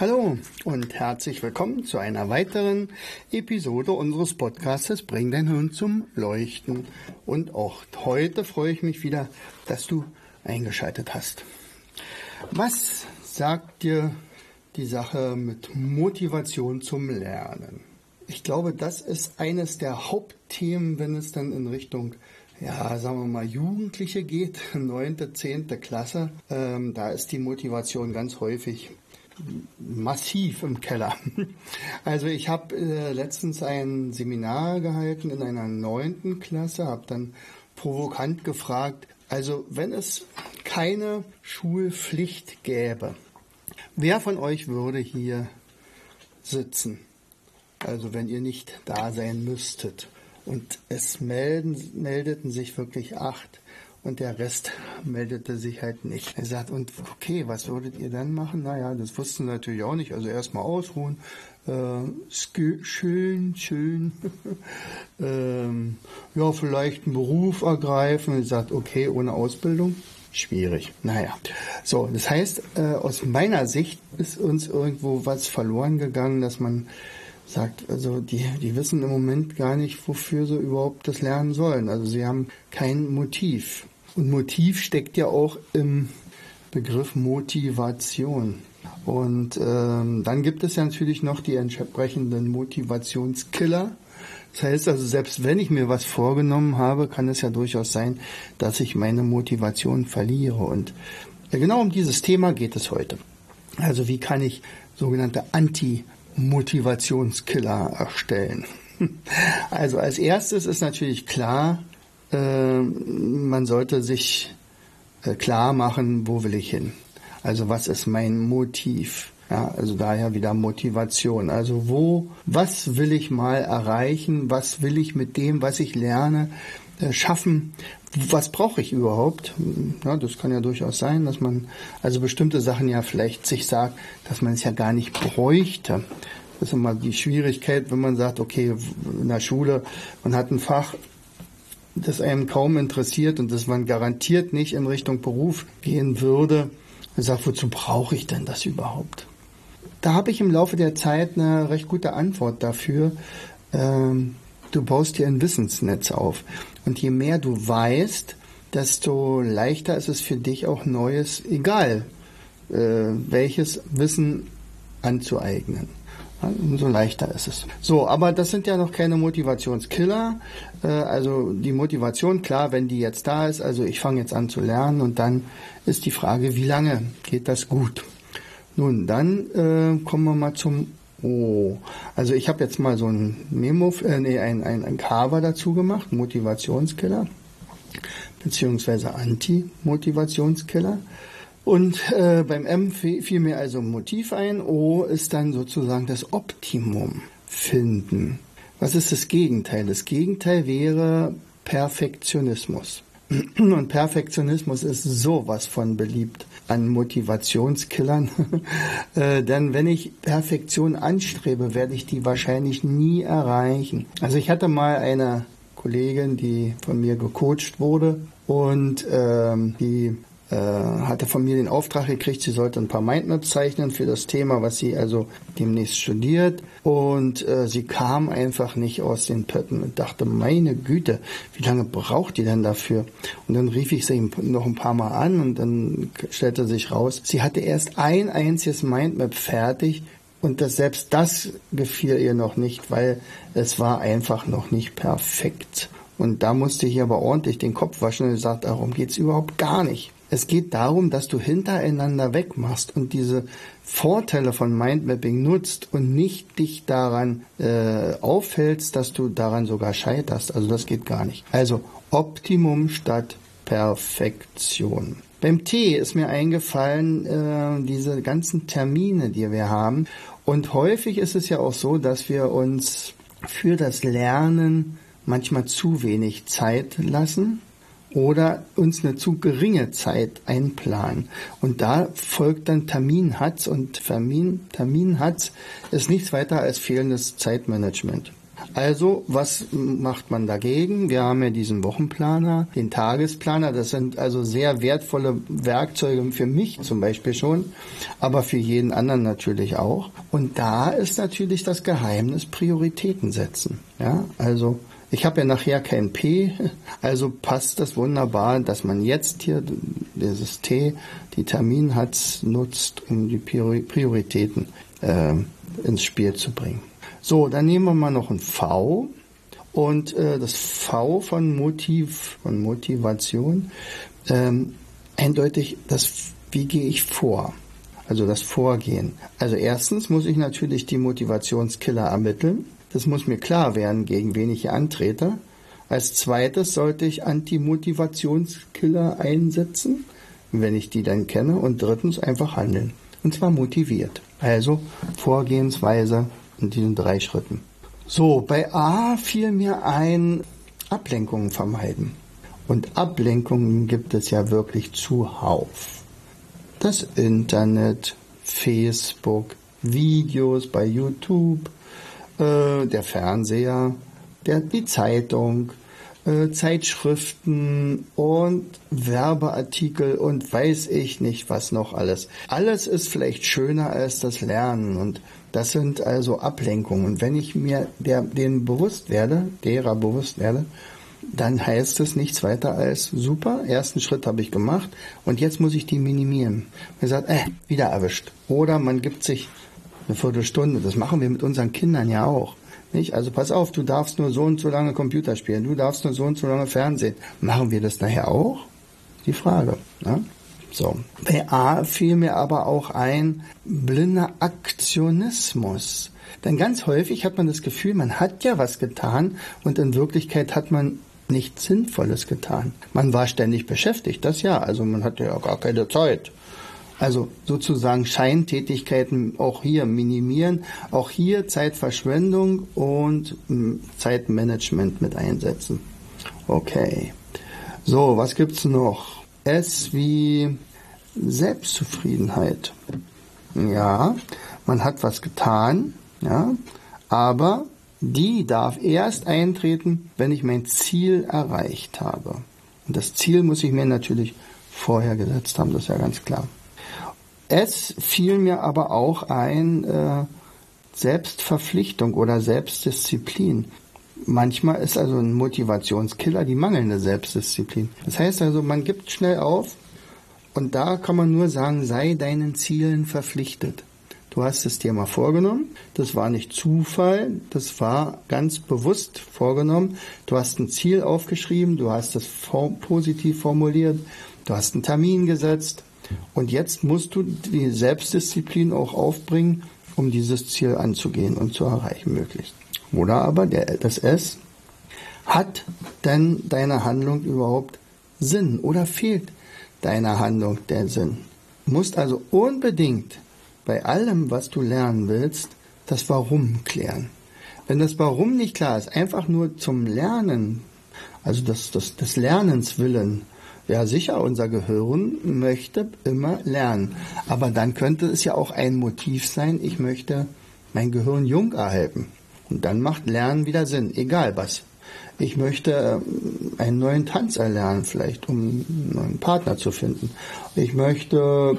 Hallo und herzlich willkommen zu einer weiteren Episode unseres Podcasts Bring dein Hirn zum Leuchten. Und auch heute freue ich mich wieder, dass du eingeschaltet hast. Was sagt dir die Sache mit Motivation zum Lernen? Ich glaube, das ist eines der Hauptthemen, wenn es dann in Richtung ja, sagen wir mal, Jugendliche geht, neunte, zehnte Klasse, ähm, da ist die Motivation ganz häufig massiv im Keller. Also ich habe äh, letztens ein Seminar gehalten in einer neunten Klasse, habe dann provokant gefragt, also wenn es keine Schulpflicht gäbe, wer von euch würde hier sitzen? Also wenn ihr nicht da sein müsstet. Und es melden, meldeten sich wirklich acht und der Rest meldete sich halt nicht. Er sagt, und okay, was würdet ihr dann machen? Naja, das wussten sie natürlich auch nicht. Also erstmal ausruhen, äh, schön, schön, ähm, ja, vielleicht einen Beruf ergreifen. Er sagt, okay, ohne Ausbildung, schwierig. Naja, so, das heißt, äh, aus meiner Sicht ist uns irgendwo was verloren gegangen, dass man sagt, also die, die wissen im Moment gar nicht, wofür sie überhaupt das lernen sollen. Also sie haben kein Motiv. Und Motiv steckt ja auch im Begriff Motivation. Und ähm, dann gibt es ja natürlich noch die entsprechenden Motivationskiller. Das heißt also, selbst wenn ich mir was vorgenommen habe, kann es ja durchaus sein, dass ich meine Motivation verliere. Und genau um dieses Thema geht es heute. Also wie kann ich sogenannte Anti-Motivationskiller erstellen? Also als erstes ist natürlich klar, äh, man sollte sich äh, klar machen, wo will ich hin? Also was ist mein Motiv? Ja, also daher wieder Motivation. Also wo, was will ich mal erreichen? Was will ich mit dem, was ich lerne, schaffen? Was brauche ich überhaupt? Ja, das kann ja durchaus sein, dass man also bestimmte Sachen ja vielleicht sich sagt, dass man es ja gar nicht bräuchte. Das ist immer die Schwierigkeit, wenn man sagt, okay, in der Schule, man hat ein Fach, das einem kaum interessiert und das man garantiert nicht in Richtung Beruf gehen würde, und sagt, wozu brauche ich denn das überhaupt? Da habe ich im Laufe der Zeit eine recht gute Antwort dafür. Ähm, du baust dir ein Wissensnetz auf. Und je mehr du weißt, desto leichter ist es für dich auch Neues, egal äh, welches Wissen anzueignen umso leichter ist es. So, aber das sind ja noch keine Motivationskiller. Äh, also die Motivation, klar, wenn die jetzt da ist, also ich fange jetzt an zu lernen und dann ist die Frage, wie lange geht das gut? Nun, dann äh, kommen wir mal zum O. Also ich habe jetzt mal so ein Memo, äh, nee, ein, ein, ein Cover dazu gemacht, Motivationskiller, beziehungsweise Anti-Motivationskiller. Und äh, beim M fiel mir also Motiv ein. O ist dann sozusagen das Optimum finden. Was ist das Gegenteil? Das Gegenteil wäre Perfektionismus. Und Perfektionismus ist sowas von beliebt an Motivationskillern. äh, denn wenn ich Perfektion anstrebe, werde ich die wahrscheinlich nie erreichen. Also ich hatte mal eine Kollegin, die von mir gecoacht wurde und ähm, die äh, hatte von mir den Auftrag gekriegt, sie sollte ein paar Mindmaps zeichnen für das Thema, was sie also demnächst studiert. Und äh, sie kam einfach nicht aus den Pötten und dachte, meine Güte, wie lange braucht die denn dafür? Und dann rief ich sie noch ein paar Mal an und dann stellte sich raus, sie hatte erst ein einziges Mindmap fertig, und das, selbst das gefiel ihr noch nicht, weil es war einfach noch nicht perfekt. Und da musste ich aber ordentlich den Kopf waschen und gesagt, darum geht's überhaupt gar nicht. Es geht darum, dass du hintereinander wegmachst und diese Vorteile von Mindmapping nutzt und nicht dich daran äh, auffällst, dass du daran sogar scheiterst. Also das geht gar nicht. Also Optimum statt Perfektion. Beim T ist mir eingefallen, äh, diese ganzen Termine, die wir haben. Und häufig ist es ja auch so, dass wir uns für das Lernen manchmal zu wenig Zeit lassen oder uns eine zu geringe Zeit einplanen. Und da folgt dann Terminhatz und Termin, Terminhatz ist nichts weiter als fehlendes Zeitmanagement. Also, was macht man dagegen? Wir haben ja diesen Wochenplaner, den Tagesplaner. Das sind also sehr wertvolle Werkzeuge für mich zum Beispiel schon, aber für jeden anderen natürlich auch. Und da ist natürlich das Geheimnis Prioritäten setzen. Ja, also ich habe ja nachher kein P, also passt das wunderbar, dass man jetzt hier dieses T, die Termin hat, nutzt, um die Prioritäten äh, ins Spiel zu bringen. So, dann nehmen wir mal noch ein V. Und äh, das V von Motiv, von Motivation, ähm, eindeutig das, wie gehe ich vor? Also das Vorgehen. Also erstens muss ich natürlich die Motivationskiller ermitteln. Das muss mir klar werden, gegen wen ich hier antrete. Als zweites sollte ich Antimotivationskiller einsetzen, wenn ich die dann kenne. Und drittens einfach handeln. Und zwar motiviert. Also Vorgehensweise in diesen drei Schritten. So, bei A fiel mir ein, Ablenkungen vermeiden. Und Ablenkungen gibt es ja wirklich zuhauf. Das Internet, Facebook, Videos bei YouTube, äh, der Fernseher, der, die Zeitung, äh, Zeitschriften und Werbeartikel und weiß ich nicht was noch alles. Alles ist vielleicht schöner als das Lernen und das sind also Ablenkungen. Und wenn ich mir der, denen bewusst werde, derer bewusst werde, dann heißt es nichts weiter als super, ersten Schritt habe ich gemacht und jetzt muss ich die minimieren. Man sagt, äh, wieder erwischt. Oder man gibt sich eine Viertelstunde. Das machen wir mit unseren Kindern ja auch. Nicht? Also pass auf, du darfst nur so und so lange Computer spielen, du darfst nur so und so lange Fernsehen. Machen wir das nachher auch? Die Frage. Ne? So. Bei A fiel mir aber auch ein blinder Aktionismus. Denn ganz häufig hat man das Gefühl, man hat ja was getan und in Wirklichkeit hat man nichts Sinnvolles getan. Man war ständig beschäftigt, das ja, also man hatte ja gar keine Zeit. Also sozusagen Scheintätigkeiten auch hier minimieren, auch hier Zeitverschwendung und hm, Zeitmanagement mit einsetzen. Okay. So, was gibt's noch? S wie Selbstzufriedenheit. Ja, man hat was getan, ja, aber die darf erst eintreten, wenn ich mein Ziel erreicht habe. Und das Ziel muss ich mir natürlich vorher gesetzt haben, das ist ja ganz klar. Es fiel mir aber auch ein äh, Selbstverpflichtung oder Selbstdisziplin. Manchmal ist also ein Motivationskiller die mangelnde Selbstdisziplin. Das heißt also, man gibt schnell auf und da kann man nur sagen, sei deinen Zielen verpflichtet. Du hast es dir mal vorgenommen. Das war nicht Zufall. Das war ganz bewusst vorgenommen. Du hast ein Ziel aufgeschrieben. Du hast es positiv formuliert. Du hast einen Termin gesetzt. Und jetzt musst du die Selbstdisziplin auch aufbringen, um dieses Ziel anzugehen und zu erreichen möglichst. Oder aber der, das S, hat denn deine Handlung überhaupt Sinn oder fehlt deiner Handlung der Sinn? Du musst also unbedingt bei allem, was du lernen willst, das Warum klären. Wenn das Warum nicht klar ist, einfach nur zum Lernen, also das, das, des Lernens willen, ja, sicher, unser Gehirn möchte immer lernen. Aber dann könnte es ja auch ein Motiv sein, ich möchte mein Gehirn jung erhalten. Und dann macht Lernen wieder Sinn, egal was. Ich möchte ähm, einen neuen Tanz erlernen, vielleicht, um einen neuen Partner zu finden. Ich möchte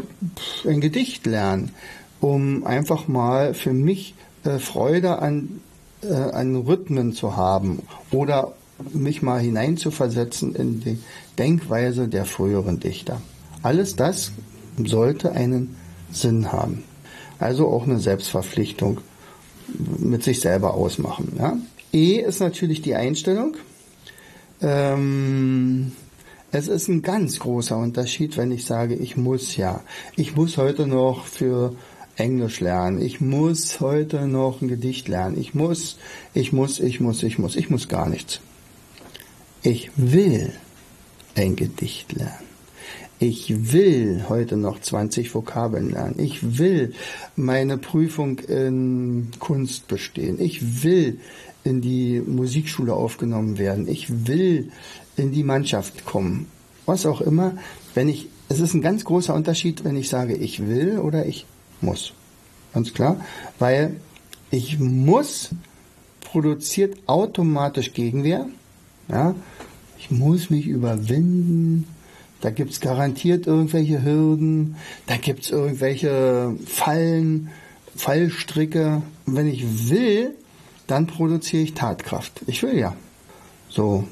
ein Gedicht lernen, um einfach mal für mich äh, Freude an, äh, an Rhythmen zu haben oder mich mal hineinzuversetzen in die Denkweise der früheren Dichter. Alles das sollte einen Sinn haben. Also auch eine Selbstverpflichtung mit sich selber ausmachen. Ja? E ist natürlich die Einstellung. Ähm, es ist ein ganz großer Unterschied, wenn ich sage, ich muss ja. Ich muss heute noch für Englisch lernen. Ich muss heute noch ein Gedicht lernen. Ich muss, ich muss, ich muss, ich muss. Ich muss gar nichts. Ich will ein Gedicht lernen. Ich will heute noch 20 Vokabeln lernen. Ich will meine Prüfung in Kunst bestehen. Ich will in die Musikschule aufgenommen werden. Ich will in die Mannschaft kommen. Was auch immer. Wenn ich, es ist ein ganz großer Unterschied, wenn ich sage, ich will oder ich muss. Ganz klar. Weil ich muss produziert automatisch Gegenwehr. Ja, ich muss mich überwinden. Da gibt es garantiert irgendwelche Hürden, da gibt es irgendwelche Fallen, Fallstricke. Und wenn ich will, dann produziere ich Tatkraft. Ich will ja. So,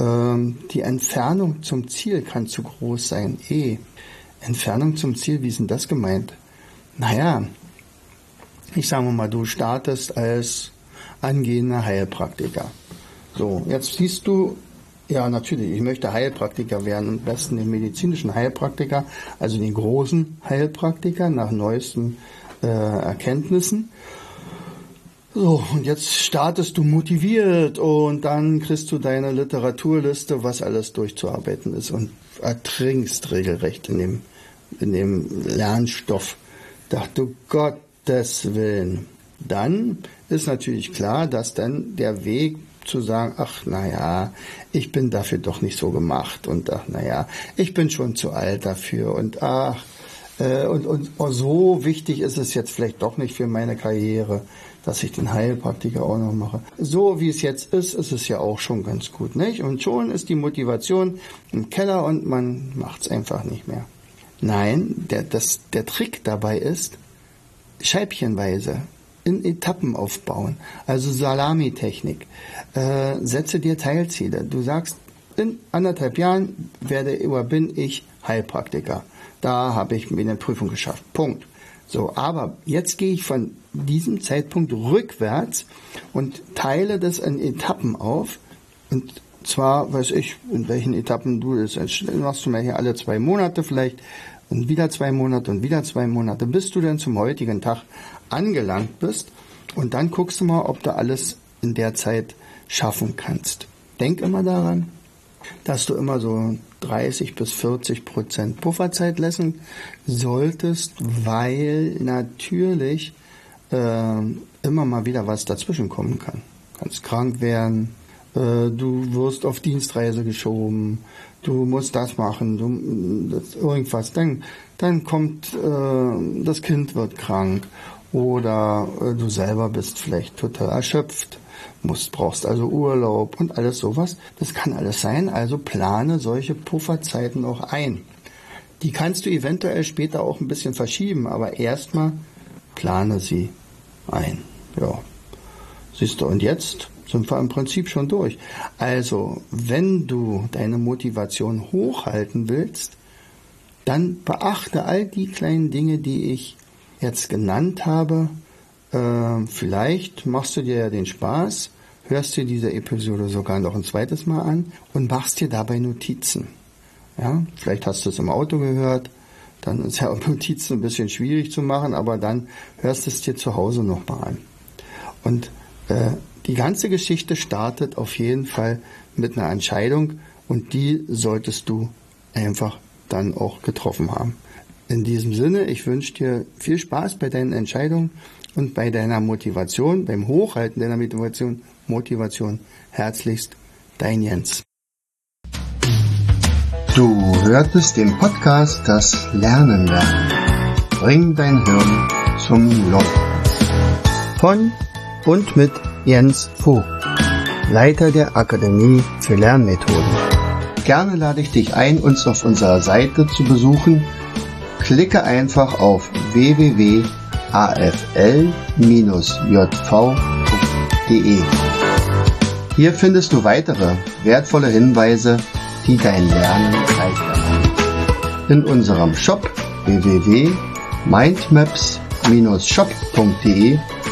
ähm, die Entfernung zum Ziel kann zu groß sein. Eh, Entfernung zum Ziel, wie ist denn das gemeint? Naja, ich sage mal, du startest als angehender Heilpraktiker. So, jetzt siehst du ja, natürlich. Ich möchte Heilpraktiker werden, am besten den medizinischen Heilpraktiker, also den großen Heilpraktiker nach neuesten äh, Erkenntnissen. So, und jetzt startest du motiviert und dann kriegst du deine Literaturliste, was alles durchzuarbeiten ist und ertrinkst regelrecht in dem, in dem Lernstoff. Dachte Gottes Willen. Dann ist natürlich klar, dass dann der Weg zu sagen, ach naja, ich bin dafür doch nicht so gemacht und ach naja, ich bin schon zu alt dafür und ach, äh, und, und oh, so wichtig ist es jetzt vielleicht doch nicht für meine Karriere, dass ich den Heilpraktiker auch noch mache. So wie es jetzt ist, ist es ja auch schon ganz gut, nicht? Und schon ist die Motivation im Keller und man macht es einfach nicht mehr. Nein, der, das, der Trick dabei ist, scheibchenweise in Etappen aufbauen. Also Salamitechnik. Äh, setze dir Teilziele. Du sagst, in anderthalb Jahren werde oder bin ich Heilpraktiker. Da habe ich mir eine Prüfung geschafft. Punkt. So, aber jetzt gehe ich von diesem Zeitpunkt rückwärts und teile das in Etappen auf. Und zwar weiß ich, in welchen Etappen du das machst du mir hier alle zwei Monate vielleicht und wieder zwei Monate und wieder zwei Monate, bis du dann zum heutigen Tag angelangt bist. Und dann guckst du mal, ob du alles in der Zeit schaffen kannst. Denk immer daran, dass du immer so 30 bis 40 Prozent Pufferzeit lassen solltest, weil natürlich äh, immer mal wieder was dazwischen kommen kann. Du kannst krank werden, äh, du wirst auf Dienstreise geschoben, du musst das machen, du, das, irgendwas. Dann, dann kommt, äh, das Kind wird krank oder äh, du selber bist vielleicht total erschöpft, musst, brauchst also Urlaub und alles sowas. Das kann alles sein, also plane solche Pufferzeiten auch ein. Die kannst du eventuell später auch ein bisschen verschieben, aber erstmal plane sie ein. Ja. Siehst du, und jetzt sind wir im Prinzip schon durch. Also, wenn du deine Motivation hochhalten willst, dann beachte all die kleinen Dinge, die ich jetzt genannt habe. Äh, vielleicht machst du dir ja den Spaß, hörst dir diese Episode sogar noch ein zweites Mal an und machst dir dabei Notizen. Ja, vielleicht hast du es im Auto gehört, dann ist ja Notizen ein bisschen schwierig zu machen, aber dann hörst du es dir zu Hause nochmal an. Und äh, die ganze Geschichte startet auf jeden Fall mit einer Entscheidung und die solltest du einfach dann auch getroffen haben. In diesem Sinne, ich wünsche dir viel Spaß bei deinen Entscheidungen und bei deiner Motivation, beim Hochhalten deiner Motivation. Motivation. Herzlichst, dein Jens. Du hörtest den Podcast Das Lernen lernen. Bring dein Hirn zum Laufen. Von und mit Jens Vogt, Leiter der Akademie für Lernmethoden. Gerne lade ich dich ein, uns auf unserer Seite zu besuchen Klicke einfach auf www.afl-jv.de. Hier findest du weitere wertvolle Hinweise, die dein Lernen leichter machen. In unserem Shop www.mindmaps-shop.de